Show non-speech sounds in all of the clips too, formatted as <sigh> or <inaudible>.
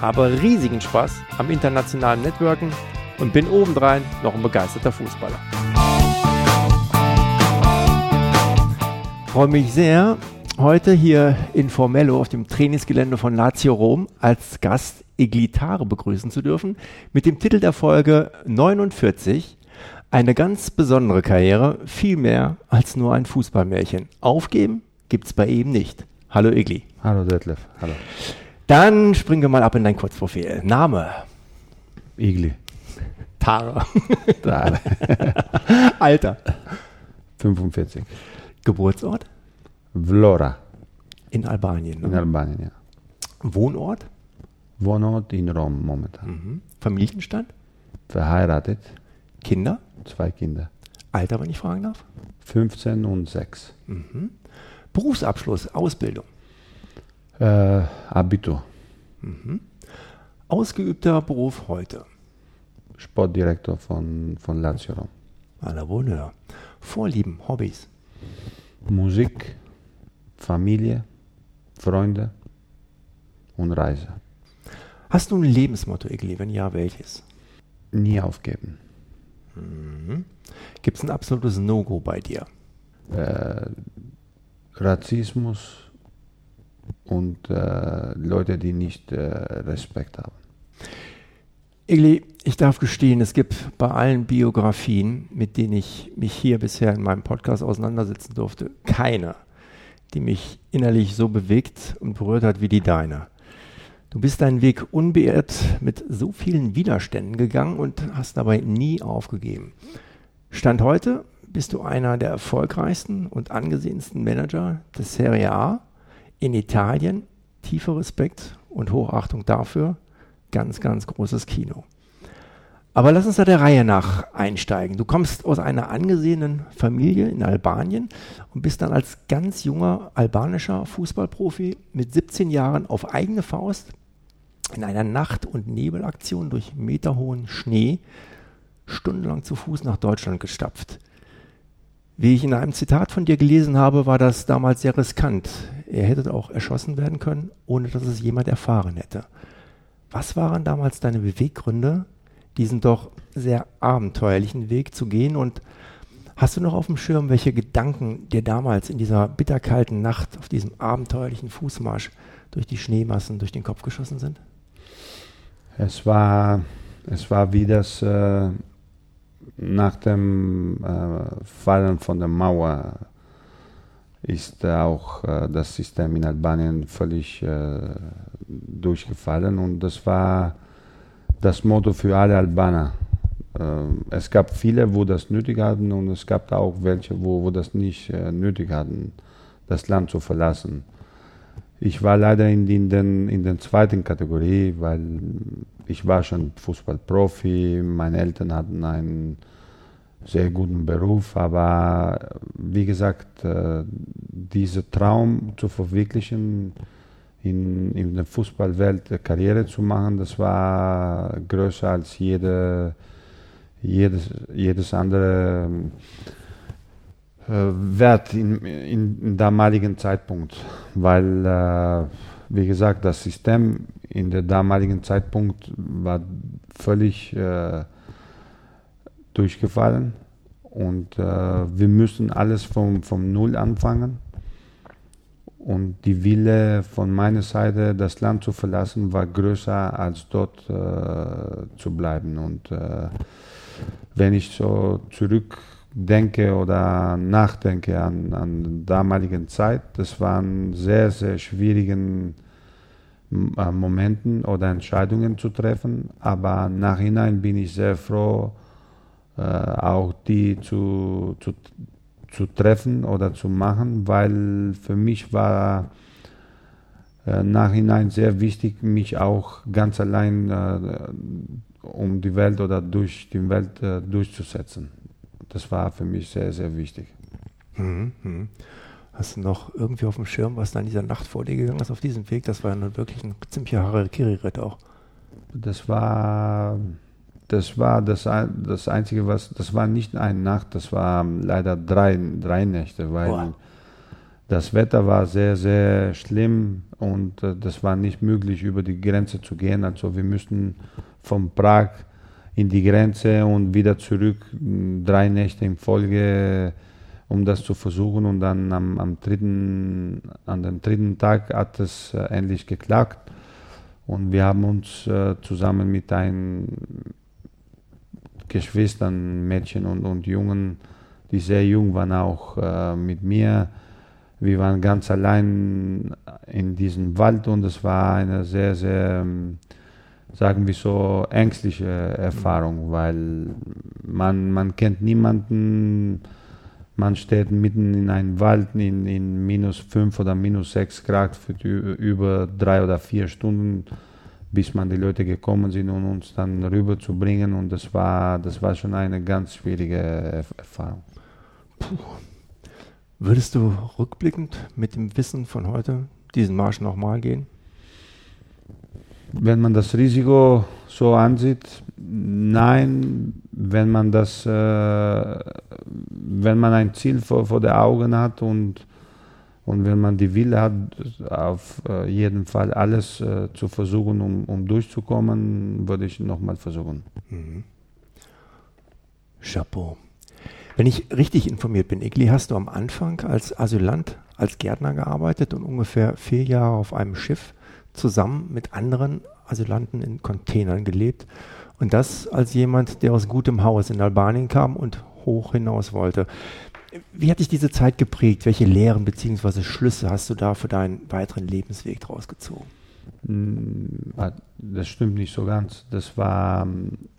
habe riesigen Spaß am internationalen Networken und bin obendrein noch ein begeisterter Fußballer. Ich freue mich sehr, heute hier in Formello auf dem Trainingsgelände von Lazio Rom als Gast Eglitare begrüßen zu dürfen mit dem Titel der Folge 49 eine ganz besondere Karriere, viel mehr als nur ein Fußballmärchen. Aufgeben gibt's bei ihm nicht. Hallo Egli. Hallo Detlef, hallo. Dann springen wir mal ab in dein Kurzprofil. Name? Igli. Tare. <laughs> <laughs> Alter? 45. Geburtsort? Vlora. In Albanien. Ne? In Albanien, ja. Wohnort? Wohnort in Rom momentan. Mhm. Familienstand? Verheiratet. Kinder? Zwei Kinder. Alter, wenn ich fragen darf? 15 und 6. Mhm. Berufsabschluss, Ausbildung? Äh, Abitur. Mhm. Ausgeübter Beruf heute? Sportdirektor von, von Lazio Rom. À la Bonheur. Vorlieben, Hobbys? Musik, Familie, Freunde und Reise. Hast du ein Lebensmotto, Egli? Wenn ja, welches? Nie aufgeben. Mhm. Gibt es ein absolutes No-Go bei dir? Äh, Rassismus und äh, Leute, die nicht äh, Respekt haben. Egli, ich darf gestehen, es gibt bei allen Biografien, mit denen ich mich hier bisher in meinem Podcast auseinandersetzen durfte, keine, die mich innerlich so bewegt und berührt hat wie die deine. Du bist deinen Weg unbeirrt mit so vielen Widerständen gegangen und hast dabei nie aufgegeben. Stand heute bist du einer der erfolgreichsten und angesehensten Manager des Serie A in Italien. Tiefer Respekt und Hochachtung dafür. Ganz, ganz großes Kino. Aber lass uns da der Reihe nach einsteigen. Du kommst aus einer angesehenen Familie in Albanien und bist dann als ganz junger albanischer Fußballprofi mit 17 Jahren auf eigene Faust in einer Nacht- und Nebelaktion durch meterhohen Schnee stundenlang zu Fuß nach Deutschland gestapft. Wie ich in einem Zitat von dir gelesen habe, war das damals sehr riskant. Er hätte auch erschossen werden können, ohne dass es jemand erfahren hätte. Was waren damals deine Beweggründe, diesen doch sehr abenteuerlichen Weg zu gehen? Und hast du noch auf dem Schirm, welche Gedanken dir damals in dieser bitterkalten Nacht auf diesem abenteuerlichen Fußmarsch durch die Schneemassen durch den Kopf geschossen sind? Es war, es war wie das äh, nach dem äh, Fallen von der Mauer ist auch äh, das System in Albanien völlig äh, durchgefallen und das war das Motto für alle Albaner. Äh, es gab viele, wo das nötig hatten und es gab auch welche, wo, wo das nicht äh, nötig hatten, das Land zu verlassen. Ich war leider in, in, den, in der zweiten Kategorie, weil ich war schon Fußballprofi, meine Eltern hatten einen sehr guten Beruf, aber wie gesagt, äh, dieser Traum zu verwirklichen, in, in der Fußballwelt Karriere zu machen, das war größer als jede, jedes, jedes andere äh, Wert in, in damaligen Zeitpunkt, weil, äh, wie gesagt, das System in der damaligen Zeitpunkt war völlig äh, durchgefallen und äh, wir müssen alles vom, vom Null anfangen. Und die Wille von meiner Seite, das Land zu verlassen, war größer als dort äh, zu bleiben. Und äh, wenn ich so zurückdenke oder nachdenke an, an damaligen Zeit, das waren sehr, sehr schwierigen äh, Momenten oder Entscheidungen zu treffen. Aber nachhinein bin ich sehr froh, auch die zu, zu, zu treffen oder zu machen, weil für mich war äh, nachhinein sehr wichtig, mich auch ganz allein äh, um die Welt oder durch die Welt äh, durchzusetzen. Das war für mich sehr, sehr wichtig. Mhm, mhm. Hast du noch irgendwie auf dem Schirm, was da in dieser Nacht vor dir gegangen ist auf diesem Weg? Das war ja nun wirklich ein ziemlicher Harakiri-Ritt auch. Das war das war das, das Einzige, was, das war nicht eine Nacht, das war leider drei, drei Nächte, weil Boah. das Wetter war sehr, sehr schlimm und äh, das war nicht möglich, über die Grenze zu gehen. Also wir müssten von Prag in die Grenze und wieder zurück, drei Nächte in Folge, um das zu versuchen. Und dann am, am dritten, an dem dritten Tag hat es äh, endlich geklappt. Und wir haben uns äh, zusammen mit einem Geschwistern, Mädchen und, und Jungen, die sehr jung waren, auch äh, mit mir. Wir waren ganz allein in diesem Wald und es war eine sehr, sehr, ähm, sagen wir so, ängstliche Erfahrung, weil man, man kennt niemanden, man steht mitten in einem Wald in, in minus 5 oder minus 6 Grad für die, über drei oder vier Stunden bis man die Leute gekommen sind, um uns dann rüberzubringen. Und das war, das war schon eine ganz schwierige Erfahrung. Puh. Würdest du rückblickend mit dem Wissen von heute diesen Marsch nochmal gehen? Wenn man das Risiko so ansieht, nein. Wenn man das, äh, wenn man ein Ziel vor, vor der Augen hat und und wenn man die Wille hat, auf äh, jeden Fall alles äh, zu versuchen, um, um durchzukommen, würde ich nochmal versuchen. Mhm. Chapeau. Wenn ich richtig informiert bin, Igli, hast du am Anfang als Asylant, als Gärtner gearbeitet und ungefähr vier Jahre auf einem Schiff zusammen mit anderen Asylanten in Containern gelebt. Und das als jemand, der aus gutem Haus in Albanien kam und hoch hinaus wollte. Wie hat dich diese Zeit geprägt? Welche Lehren bzw. Schlüsse hast du da für deinen weiteren Lebensweg draus gezogen? Hm, ah, das stimmt nicht so ganz. Das war,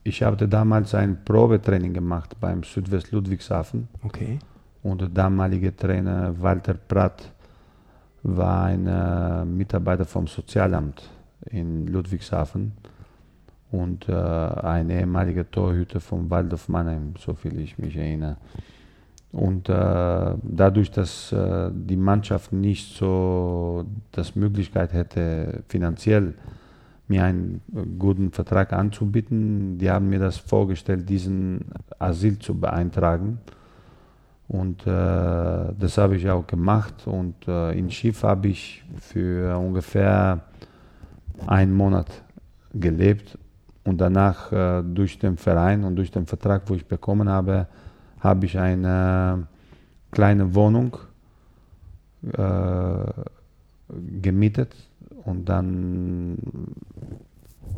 ich hatte damals ein Probetraining gemacht beim Südwest Ludwigshafen. Okay. Und der damalige Trainer Walter Pratt war ein äh, Mitarbeiter vom Sozialamt in Ludwigshafen und äh, ein ehemaliger Torhüter vom Waldorf Mannheim, so viel ich mich erinnere. Und äh, dadurch, dass äh, die Mannschaft nicht so das Möglichkeit hätte, finanziell mir einen guten Vertrag anzubieten, die haben mir das vorgestellt, diesen Asyl zu beeintragen. Und äh, das habe ich auch gemacht. Und äh, in Schiff habe ich für ungefähr einen Monat gelebt. Und danach äh, durch den Verein und durch den Vertrag, wo ich bekommen habe, habe ich eine kleine Wohnung äh, gemietet und dann,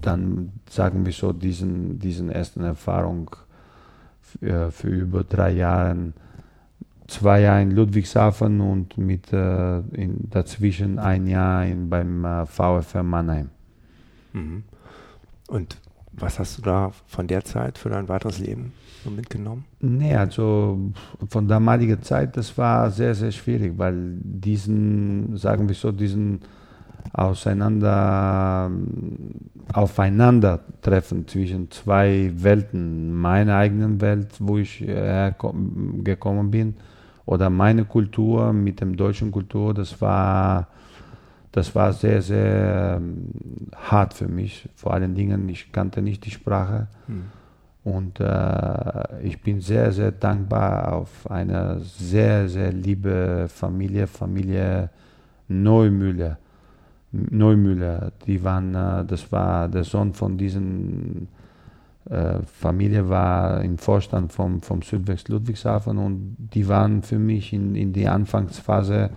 dann sagen wir so, diesen, diesen ersten Erfahrung für, für über drei Jahre, zwei Jahre in Ludwigshafen und mit äh, in, dazwischen ein Jahr in, beim äh, VfR Mannheim. Mhm. Und was hast du da von der Zeit für dein weiteres Leben so mitgenommen? Nee, also von damaliger Zeit, das war sehr, sehr schwierig, weil diesen, sagen wir so, diesen Auseinander, Aufeinandertreffen zwischen zwei Welten, meine eigene Welt, wo ich hergekommen bin, oder meine Kultur mit dem deutschen Kultur, das war das war sehr, sehr ähm, hart für mich. Vor allen Dingen, ich kannte nicht die Sprache. Hm. Und äh, ich bin sehr, sehr dankbar auf eine sehr, sehr liebe Familie, Familie Neumüller. Neumüller, die waren, äh, das war der Sohn von diesen äh, Familie war im Vorstand vom, vom Südwest Ludwigshafen und die waren für mich in, in die Anfangsphase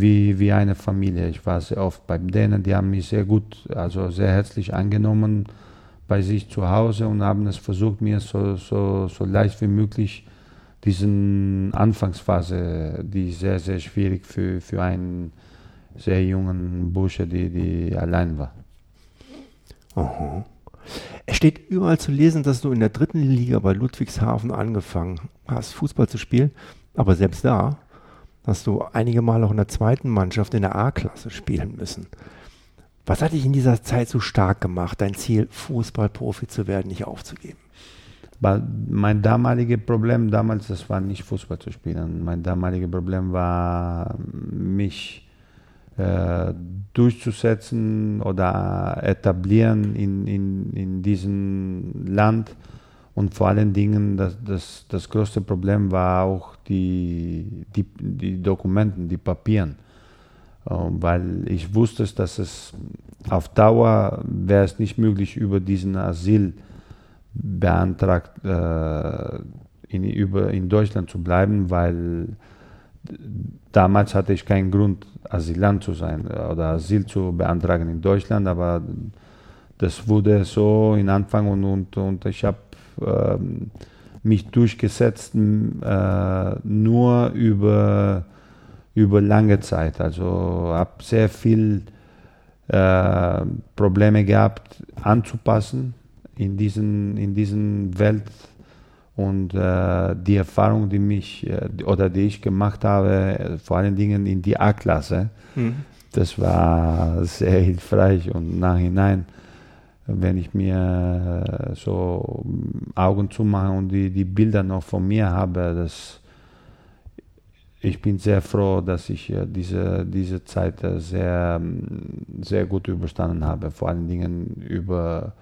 wie, wie eine Familie. Ich war sehr oft bei denen, die haben mich sehr gut, also sehr herzlich angenommen bei sich zu Hause und haben es versucht, mir so, so, so leicht wie möglich diesen Anfangsphase, die sehr, sehr schwierig für, für einen sehr jungen Bursche, die, die allein war. Aha. Es steht überall zu lesen, dass du in der dritten Liga bei Ludwigshafen angefangen hast, Fußball zu spielen. Aber selbst da hast du einige Male auch in der zweiten Mannschaft in der A-Klasse spielen müssen. Was hat dich in dieser Zeit so stark gemacht, dein Ziel, Fußballprofi zu werden, nicht aufzugeben? Weil mein damaliges Problem damals, das war nicht Fußball zu spielen. Mein damaliges Problem war, mich äh, durchzusetzen oder etablieren in, in, in diesem Land. Und vor allen Dingen, das, das, das größte Problem war auch die, die, die Dokumenten, die Papieren. Ähm, weil ich wusste, dass es auf Dauer wäre es nicht möglich, über diesen Asyl beantragt, äh, in, über, in Deutschland zu bleiben, weil damals hatte ich keinen Grund, Asylant zu sein oder Asyl zu beantragen in Deutschland, aber das wurde so in Anfang und, und, und ich habe äh, mich durchgesetzt äh, nur über, über lange Zeit. Also habe sehr viel äh, Probleme gehabt anzupassen in diesen, in diesen Welt und äh, die Erfahrung, die mich äh, oder die ich gemacht habe, vor allen Dingen in die A-Klasse, mhm. das war sehr hilfreich und nachhinein, wenn ich mir so Augen zumache und die, die Bilder noch von mir habe, das ich bin sehr froh, dass ich diese, diese Zeit sehr, sehr gut überstanden habe, vor allen Dingen über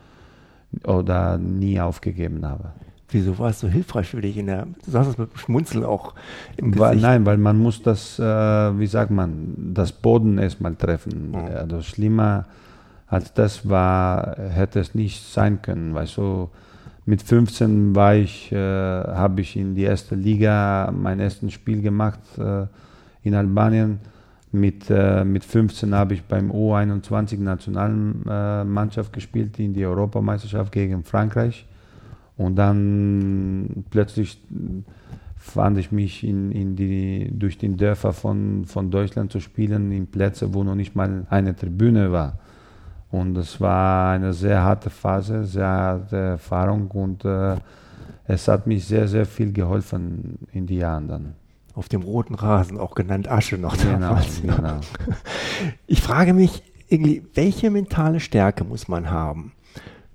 oder nie aufgegeben habe. Wieso war es so hilfreich für dich in der, du sagst es mit Schmunzeln auch im Gesicht? Weil, nein, weil man muss das, äh, wie sagt man, das Boden erstmal treffen. Mhm. Also schlimmer als das war, hätte es nicht sein können. Weißt du, mit 15 war ich, äh, habe ich in die erste Liga mein erstes Spiel gemacht äh, in Albanien mit, äh, mit 15 habe ich beim U21 Nationalmannschaft gespielt in die Europameisterschaft gegen Frankreich. Und dann plötzlich fand ich mich in, in die, durch die Dörfer von, von Deutschland zu spielen, in Plätze, wo noch nicht mal eine Tribüne war. Und es war eine sehr harte Phase, sehr harte Erfahrung und äh, es hat mich sehr, sehr viel geholfen in die Jahren dann auf dem roten Rasen, auch genannt Asche noch genau, damals. Genau. <laughs> Ich frage mich, welche mentale Stärke muss man haben,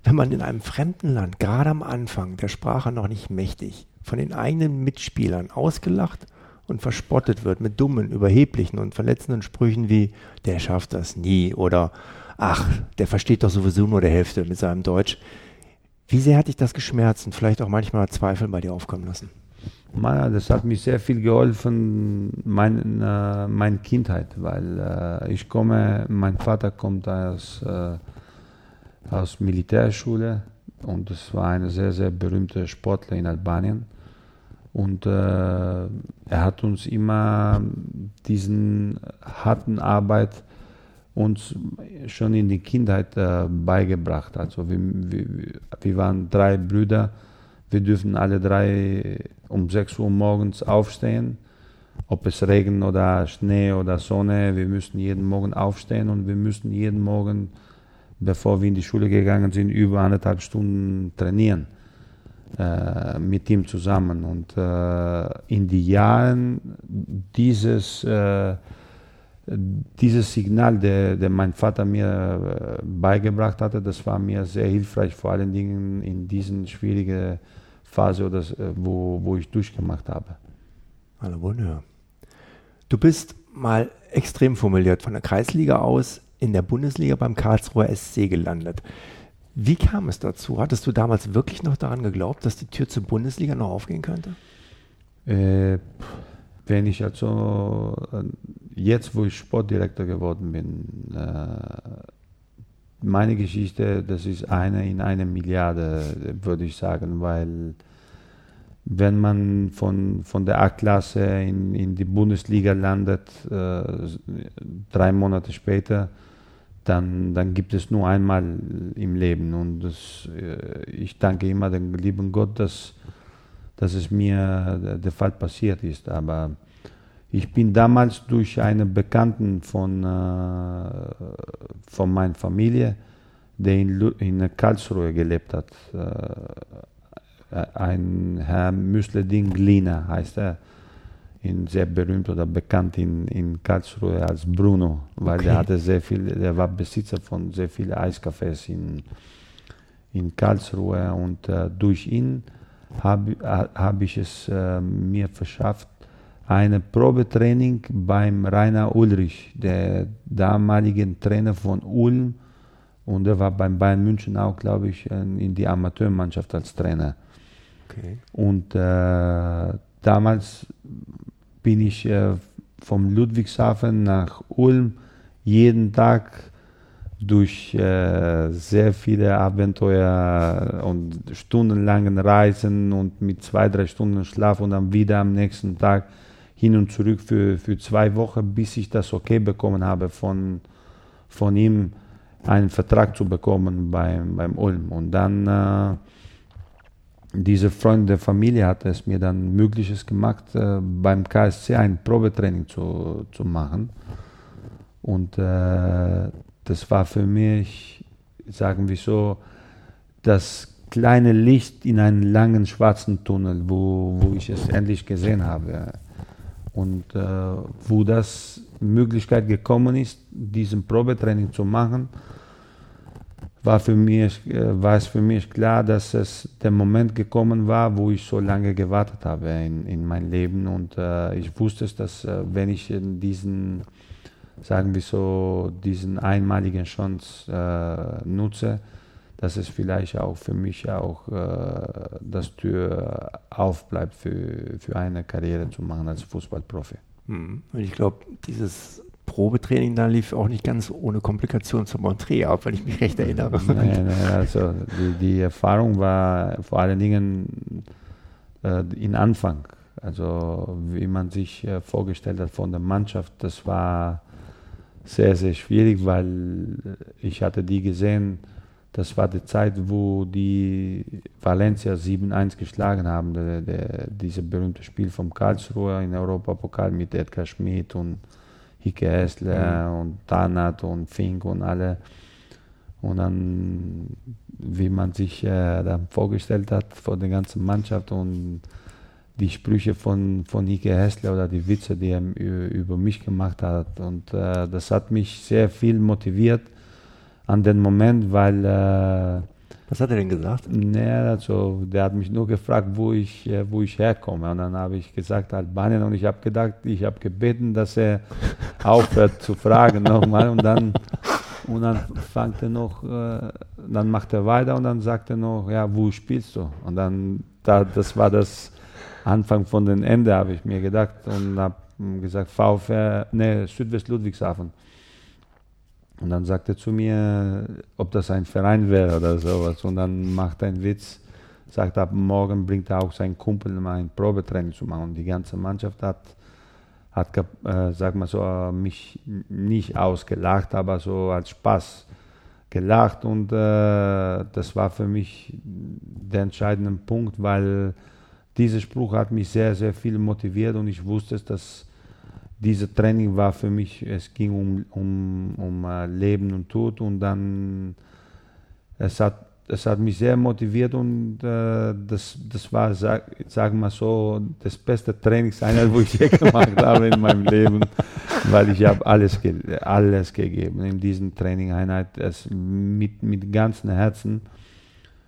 wenn man in einem fremden Land, gerade am Anfang der Sprache noch nicht mächtig, von den eigenen Mitspielern ausgelacht und verspottet wird mit dummen, überheblichen und verletzenden Sprüchen wie, der schafft das nie oder ach, der versteht doch sowieso nur der Hälfte mit seinem Deutsch. Wie sehr hat dich das geschmerzt und vielleicht auch manchmal Zweifel bei dir aufkommen lassen? das hat mir sehr viel geholfen, mein, äh, meine Kindheit, weil äh, ich komme, mein Vater kommt aus, äh, aus Militärschule und es war ein sehr, sehr berühmter Sportler in Albanien. Und äh, er hat uns immer diesen harten Arbeit uns schon in die Kindheit äh, beigebracht. Also wir, wir, wir waren drei Brüder, wir dürfen alle drei um 6 Uhr morgens aufstehen, ob es Regen oder Schnee oder Sonne, wir müssen jeden Morgen aufstehen und wir müssen jeden Morgen, bevor wir in die Schule gegangen sind, über anderthalb Stunden trainieren äh, mit ihm zusammen. Und äh, in die Jahren dieses, äh, dieses Signal, der, der mein Vater mir äh, beigebracht hatte, das war mir sehr hilfreich, vor allen Dingen in diesen schwierigen Phase, oder, äh, wo, wo ich durchgemacht habe. Alle Wunderbar. Du bist mal extrem formuliert von der Kreisliga aus in der Bundesliga beim Karlsruher SC gelandet. Wie kam es dazu? Hattest du damals wirklich noch daran geglaubt, dass die Tür zur Bundesliga noch aufgehen könnte? Äh, wenn ich also äh, jetzt, wo ich Sportdirektor geworden bin, äh, meine Geschichte, das ist eine in einer Milliarde, würde ich sagen, weil wenn man von, von der A-Klasse in, in die Bundesliga landet, äh, drei Monate später, dann, dann gibt es nur einmal im Leben. Und das, ich danke immer dem lieben Gott, dass, dass es mir der, der Fall passiert ist. Aber ich bin damals durch einen Bekannten von, äh, von meiner Familie, der in, in Karlsruhe gelebt hat, äh, ein Herr Müsleding Glina heißt er. in sehr berühmt oder bekannt in, in Karlsruhe als Bruno, weil Okay. der hatte sehr viel, der war Besitzer von sehr vielen Eiscafés in, in Karlsruhe und äh, durch ihn habe hab ich es äh, mir verschafft, eine Probetraining beim Rainer Ulrich, der damaligen Trainer von Ulm und er war beim Bayern München auch, glaube ich, in die Amateurmannschaft als Trainer. Okay. Und äh, damals bin ich äh, vom Ludwigshafen nach Ulm jeden Tag durch äh, sehr viele Abenteuer und stundenlangen Reisen und mit zwei, drei Stunden Schlaf und dann wieder am nächsten Tag hin und zurück für, für zwei Wochen, bis ich das okay bekommen habe von, von ihm, einen Vertrag zu bekommen beim, beim Ulm. Und dann äh, diese Freund der Familie hat es mir dann Mögliches gemacht, äh, beim KSC ein Probetraining zu, zu machen. Und äh, das war für mich, sagen wir so, das kleine Licht in einem langen schwarzen Tunnel, wo, wo ich es endlich gesehen habe. Und äh, wo das Möglichkeit gekommen ist, diesen Probetraining zu machen, war, für mich, äh, war es für mich klar, dass es der Moment gekommen war, wo ich so lange gewartet habe in, in mein Leben. Und äh, ich wusste, dass äh, wenn ich in diesen, sagen wir so, diesen einmaligen Chance äh, nutze, dass es vielleicht auch für mich auch äh, das Tür aufbleibt für, für eine Karriere zu machen als Fußballprofi. Hm. Und ich glaube, dieses Probetraining da lief auch nicht ganz ohne Komplikation zum Montré ab, wenn ich mich recht erinnere. Nein, nein, also die, die Erfahrung war vor allen Dingen äh, in Anfang. Also wie man sich äh, vorgestellt hat von der Mannschaft, das war sehr, sehr schwierig, weil ich hatte die gesehen, das war die Zeit, wo die Valencia 7-1 geschlagen haben, der, der, dieses berühmte Spiel vom Karlsruhe in Europapokal mit Edgar Schmidt und Hike Hessler und Tanat und Fink und alle. Und dann, wie man sich äh, dann vorgestellt hat vor der ganzen Mannschaft und die Sprüche von, von Hike Hessler oder die Witze, die er über mich gemacht hat. Und äh, das hat mich sehr viel motiviert an den Moment, weil äh, Was hat er denn gesagt? Ne, also der hat mich nur gefragt, wo ich, äh, wo ich herkomme. Und dann habe ich gesagt Albanien und ich habe gedacht, ich habe gebeten, dass er <laughs> aufhört zu fragen nochmal. Und dann, und dann fängt er noch, äh, dann macht er weiter und dann sagt er noch, ja, wo spielst du? Und dann, da, das war das Anfang von dem Ende, habe ich mir gedacht und habe gesagt, VfR, ne, Südwest Ludwigshafen. Und dann sagt er zu mir, ob das ein Verein wäre oder sowas. Und dann macht er einen Witz, sagt, ab morgen bringt er auch seinen Kumpel, um ein Probetraining zu machen. Und die ganze Mannschaft hat, hat äh, sag mal so, mich nicht ausgelacht, aber so als Spaß gelacht. Und äh, das war für mich der entscheidende Punkt, weil dieser Spruch hat mich sehr, sehr viel motiviert und ich wusste, dass dieses Training war für mich, es ging um, um, um äh, Leben und Tod und dann, es hat, es hat mich sehr motiviert und äh, das, das war, sag, wir mal so, das beste Trainingseinheit, wo ich je <laughs> gemacht habe in meinem Leben, weil ich habe alles, ge alles gegeben in diesen Trainingeinheit, es mit, mit ganzem Herzen.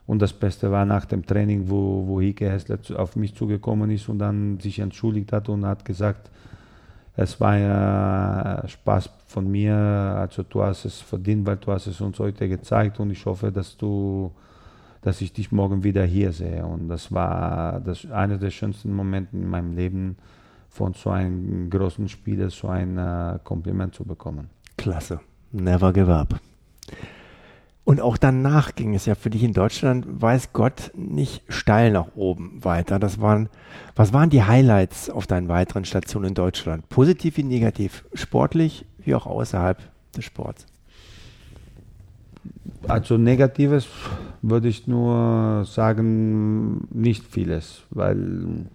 Und das Beste war nach dem Training, wo, wo Hike Hessler auf mich zugekommen ist und dann sich entschuldigt hat und hat gesagt, es war ja Spaß von mir, also du hast es verdient, weil du hast es uns heute gezeigt und ich hoffe, dass du, dass ich dich morgen wieder hier sehe. Und das war das einer der schönsten Momente in meinem Leben, von so einem großen Spieler so ein äh, Kompliment zu bekommen. Klasse. Never give up. Und auch danach ging es ja für dich in Deutschland, weiß Gott, nicht steil nach oben weiter. Das waren, was waren die Highlights auf deinen weiteren Stationen in Deutschland? Positiv wie negativ? Sportlich wie auch außerhalb des Sports? Also Negatives würde ich nur sagen, nicht vieles, weil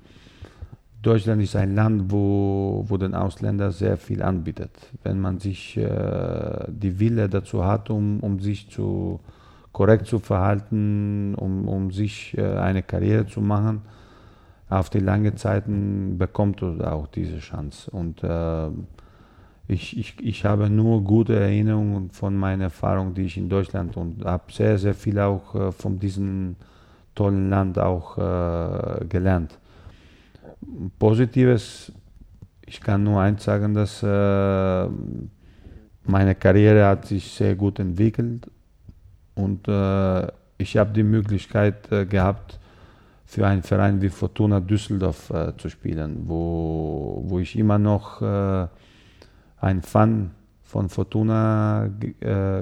Deutschland ist ein Land, wo, wo den Ausländer sehr viel anbietet. Wenn man sich äh, die Wille dazu hat, um, um sich zu, korrekt zu verhalten, um, um sich äh, eine Karriere zu machen, auf die lange Zeiten bekommt du auch diese Chance. Und äh, ich, ich, ich habe nur gute Erinnerungen von meiner Erfahrung, die ich in Deutschland und habe sehr, sehr viel auch äh, von diesem tollen Land auch äh, gelernt. Positives, ich kann nur eins sagen, dass äh, meine Karriere hat sich sehr gut entwickelt und äh, ich habe die Möglichkeit äh, gehabt, für einen Verein wie Fortuna Düsseldorf zu spielen, wo, wo ich immer noch ein Fan von Fortuna ge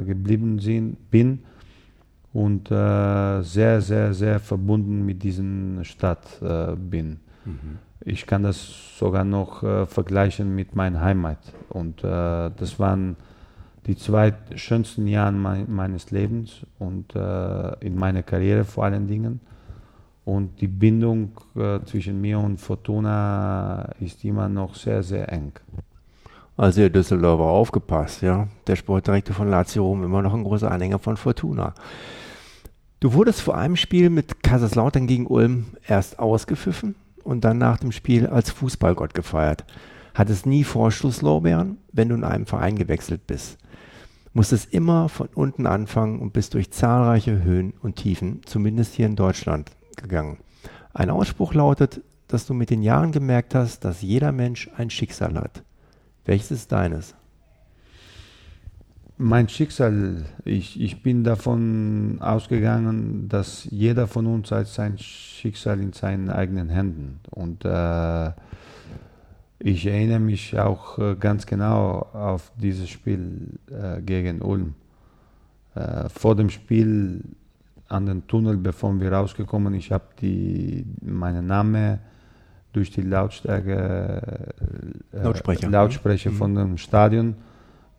geblieben bin und sehr, sehr, sehr verbunden mit dieser Stadt bin. Mhm. Ich kann das sogar noch äh, vergleichen mit meiner Heimat. Und das waren die zwei schönsten Jahre mein, meines Lebens und in meiner Karriere vor allen Dingen. Und die Bindung äh, zwischen mir und Fortuna ist immer noch sehr, sehr eng. Also ihr Düsseldorfer aufgepasst, ja. Der Sportdirektor von Lazio Rom immer noch ein großer Anhänger von Fortuna. Du wurdest vor einem Spiel mit Kaiserslautern gegen Ulm erst ausgepfiffen und dann nach dem Spiel als Fußballgott gefeiert. Hattest nie Vorschusslorbeeren, wenn du in einem Verein gewechselt bist. Musstest immer von unten anfangen und bist durch zahlreiche Höhen und Tiefen, zumindest hier in Deutschland, gegangen. Ein Ausspruch lautet, dass du mit den Jahren gemerkt hast, dass jeder Mensch ein Schicksal hat. Welches ist deines? Mein Schicksal, ich, ich bin davon ausgegangen, dass jeder von uns hat sein Schicksal in seinen eigenen Händen. Und äh, ich erinnere mich auch äh, ganz genau auf dieses Spiel äh, gegen Ulm. Äh, vor dem Spiel an den Tunnel, bevor wir rausgekommen. Ich habe meinen Namen durch die Lautstärke äh, Lautsprecher, Lautsprecher mhm. von dem Stadion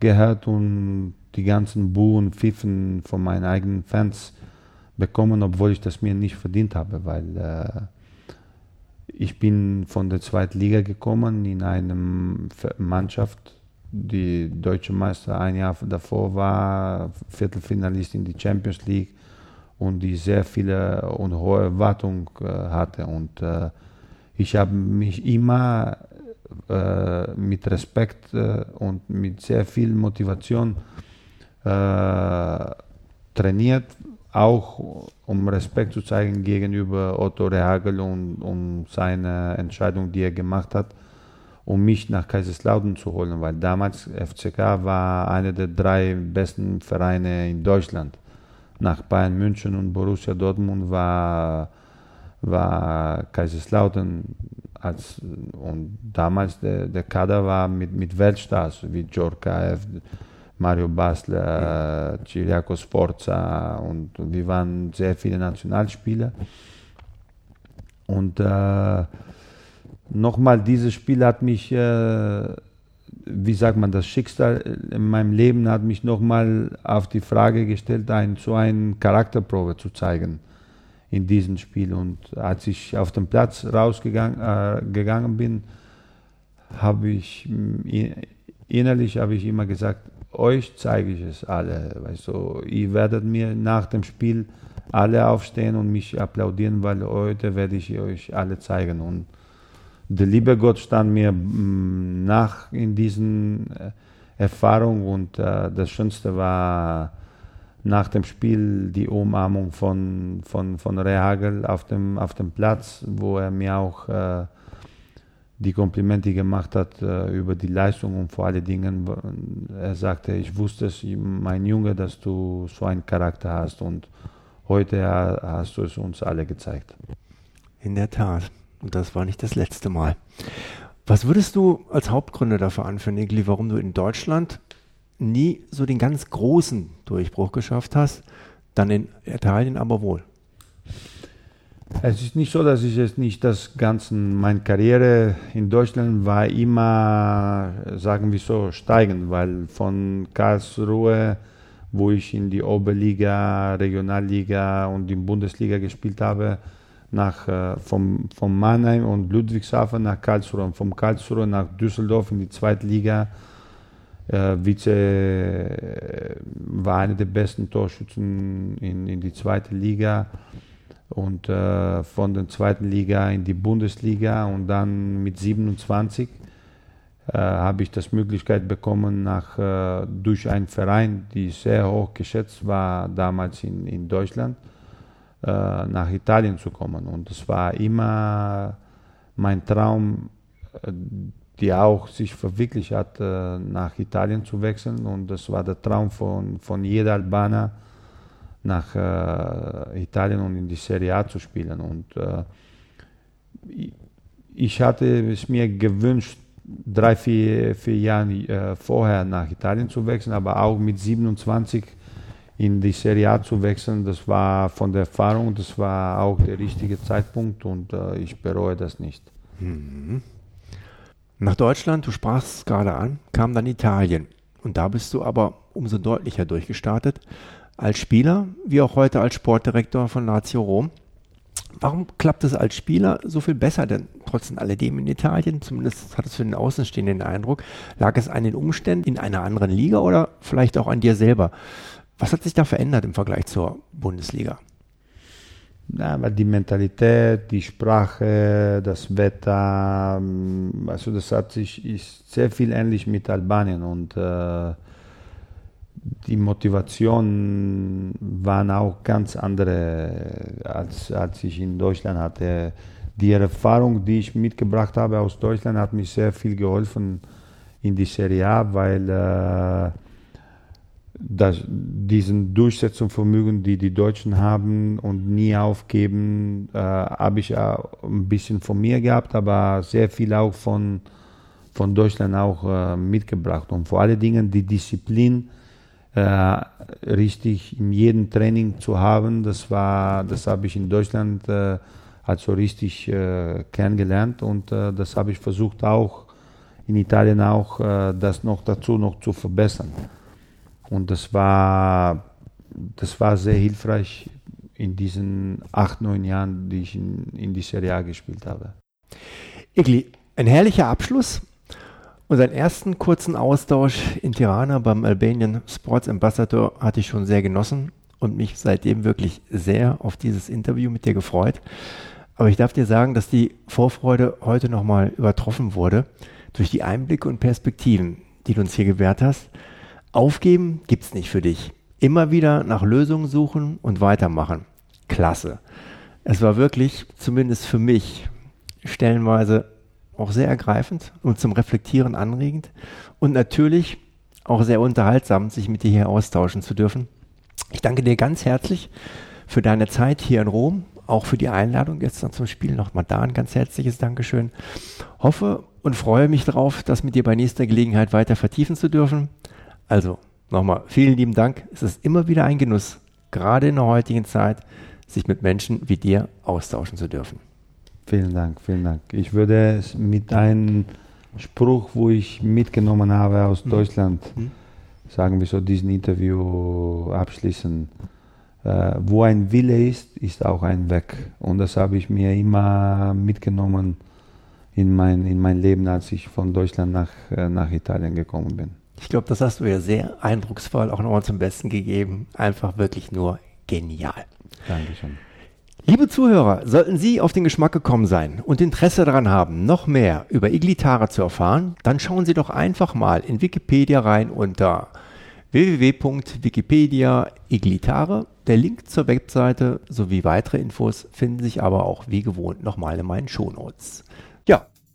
gehört und die ganzen Buhen, Pfiffen von meinen eigenen Fans bekommen, obwohl ich das mir nicht verdient habe, weil äh, ich bin von der zweiten Liga gekommen in eine Mannschaft, die deutsche Meister ein Jahr davor war, Viertelfinalist in die Champions League und die sehr viele und hohe Erwartungen äh, hatte. Und äh, ich habe mich immer mit Respekt äh, und mit sehr viel Motivation äh, trainiert, auch um Respekt zu zeigen gegenüber Otto Rehagel und um seine Entscheidung, die er gemacht hat, um mich nach Kaiserslautern zu holen, weil damals FCK war einer der drei besten Vereine in Deutschland. Nach Bayern München und Borussia Dortmund war, war Kaiserslautern als, und damals der, der Kader war mit, mit Weltstars wie Djorkaev, Mario Basler, Ciriaco Sforza und wir waren sehr viele Nationalspieler. Und äh, nochmal, dieses Spiel hat mich äh, wie sagt man, das Schicksal in meinem Leben hat mich nochmal auf die Frage gestellt, ein, so eine Charakterprobe zu zeigen in diesem Spiel. Und als ich auf den Platz rausgegangen äh, bin, habe ich innerlich habe ich immer gesagt, euch zeige ich es alle. Du, ihr werdet mir nach dem Spiel alle aufstehen und mich applaudieren, weil heute werde ich euch alle zeigen. Und der liebe Gott stand mir mm, nach in diesen äh, Erfahrungen und äh, das Schönste war nach dem Spiel die Umarmung von, von, von Rehagel auf dem, auf dem Platz, wo er mir auch äh, die Komplimente gemacht hat äh, über die Leistung und vor allen Dingen, er sagte, ich wusste es, mein Junge, dass du so einen Charakter hast und heute hast du es uns alle gezeigt. In der Tat. Und das war nicht das letzte Mal. Was würdest du als Hauptgründe dafür anführen, Igli, warum du in Deutschland nie so den ganz großen Durchbruch geschafft hast, dann in Italien aber wohl? Es ist nicht so, dass ich es nicht das Ganze, meine Karriere in Deutschland war immer, sagen wir so, steigend, weil von Karlsruhe, wo ich in die Oberliga, Regionalliga und in Bundesliga gespielt habe, nach, äh, vom, Mannheim und Ludwigshafen nach Karlsruhe und vom Karlsruhe nach Düsseldorf in die zweite Liga. Äh, Vize war einer der besten Torschützen in, in die zweite Liga. und äh, von der zweiten Liga in die Bundesliga und dann mit 27 äh, habe ich das Möglichkeit bekommen, nach, äh, durch einen Verein, die sehr hoch geschätzt war damals in, in Deutschland, nach Italien zu kommen. Und es war immer mein Traum, der auch sich verwirklicht hat, äh, nach Italien zu wechseln. Und das war der Traum von, von jeder Albaner, nach äh, Italien und in die Serie A zu spielen. Und äh, ich hatte es mir gewünscht, drei, vier, vier Jahre vorher nach Italien zu wechseln, aber auch mit 27 in die Serie A zu wechseln, das war von der Erfahrung, das war auch der richtige Zeitpunkt und ich bereue das nicht. Mhm. Nach Deutschland, du sprachst es gerade an, kam dann Italien. Und da bist du aber umso deutlicher durchgestartet als Spieler wie auch heute als Sportdirektor von Lazio Rom. Warum klappt es als Spieler so viel besser denn trotz alledem in Italien? Zumindest hat es für den Außenstehenden den Eindruck. Lag es an den Umständen in einer anderen Liga oder vielleicht auch an dir selber? Was hat sich da verändert im Vergleich zur Bundesliga? Ja, aber die Mentalität, die Sprache, das Wetter, also das hat sich ist sehr viel ähnlich mit Albanien und äh, die Motivation waren auch ganz andere, als, als ich in Deutschland hatte. Die Erfahrung, die ich mitgebracht habe aus Deutschland, hat mir sehr viel geholfen in die Serie A, weil äh, das, diesen Durchsetzungsvermögen, die die Deutschen haben und nie aufgeben, äh, habe ich auch ein bisschen von mir gehabt, aber sehr viel auch von, von Deutschland auch äh, mitgebracht. Und vor allen Dingen die Disziplin, äh, richtig in jedem Training zu haben. Das das habe ich in Deutschland äh, also richtig äh, kennengelernt und äh, das habe ich versucht auch in Italien auch äh, das noch dazu noch zu verbessern. Und das war, das war sehr hilfreich in diesen acht, neun Jahren, die ich in, in die Serie A gespielt habe. Igli, ein herrlicher Abschluss. Unseren ersten kurzen Austausch in Tirana beim Albanian Sports Ambassador hatte ich schon sehr genossen und mich seitdem wirklich sehr auf dieses Interview mit dir gefreut. Aber ich darf dir sagen, dass die Vorfreude heute nochmal übertroffen wurde durch die Einblicke und Perspektiven, die du uns hier gewährt hast. Aufgeben gibt's nicht für dich. Immer wieder nach Lösungen suchen und weitermachen. Klasse. Es war wirklich, zumindest für mich, stellenweise auch sehr ergreifend und zum Reflektieren anregend und natürlich auch sehr unterhaltsam, sich mit dir hier austauschen zu dürfen. Ich danke dir ganz herzlich für deine Zeit hier in Rom, auch für die Einladung gestern zum Spiel. Nochmal da ein ganz herzliches Dankeschön. Hoffe und freue mich darauf, das mit dir bei nächster Gelegenheit weiter vertiefen zu dürfen. Also nochmal vielen lieben Dank. Es ist immer wieder ein Genuss, gerade in der heutigen Zeit, sich mit Menschen wie dir austauschen zu dürfen. Vielen Dank, vielen Dank. Ich würde es mit einem Spruch, wo ich mitgenommen habe aus mhm. Deutschland, mhm. sagen wir so, diesen Interview abschließen. Äh, wo ein Wille ist, ist auch ein Weg. Und das habe ich mir immer mitgenommen in mein, in mein Leben, als ich von Deutschland nach, äh, nach Italien gekommen bin. Ich glaube, das hast du ja sehr eindrucksvoll auch nochmal zum Besten gegeben. Einfach wirklich nur genial. Dankeschön. Liebe Zuhörer, sollten Sie auf den Geschmack gekommen sein und Interesse daran haben, noch mehr über Iglitare zu erfahren, dann schauen Sie doch einfach mal in Wikipedia rein unter www.wikipedia Iglitare. Der Link zur Webseite sowie weitere Infos finden sich aber auch wie gewohnt nochmal in meinen Shownotes. Ja,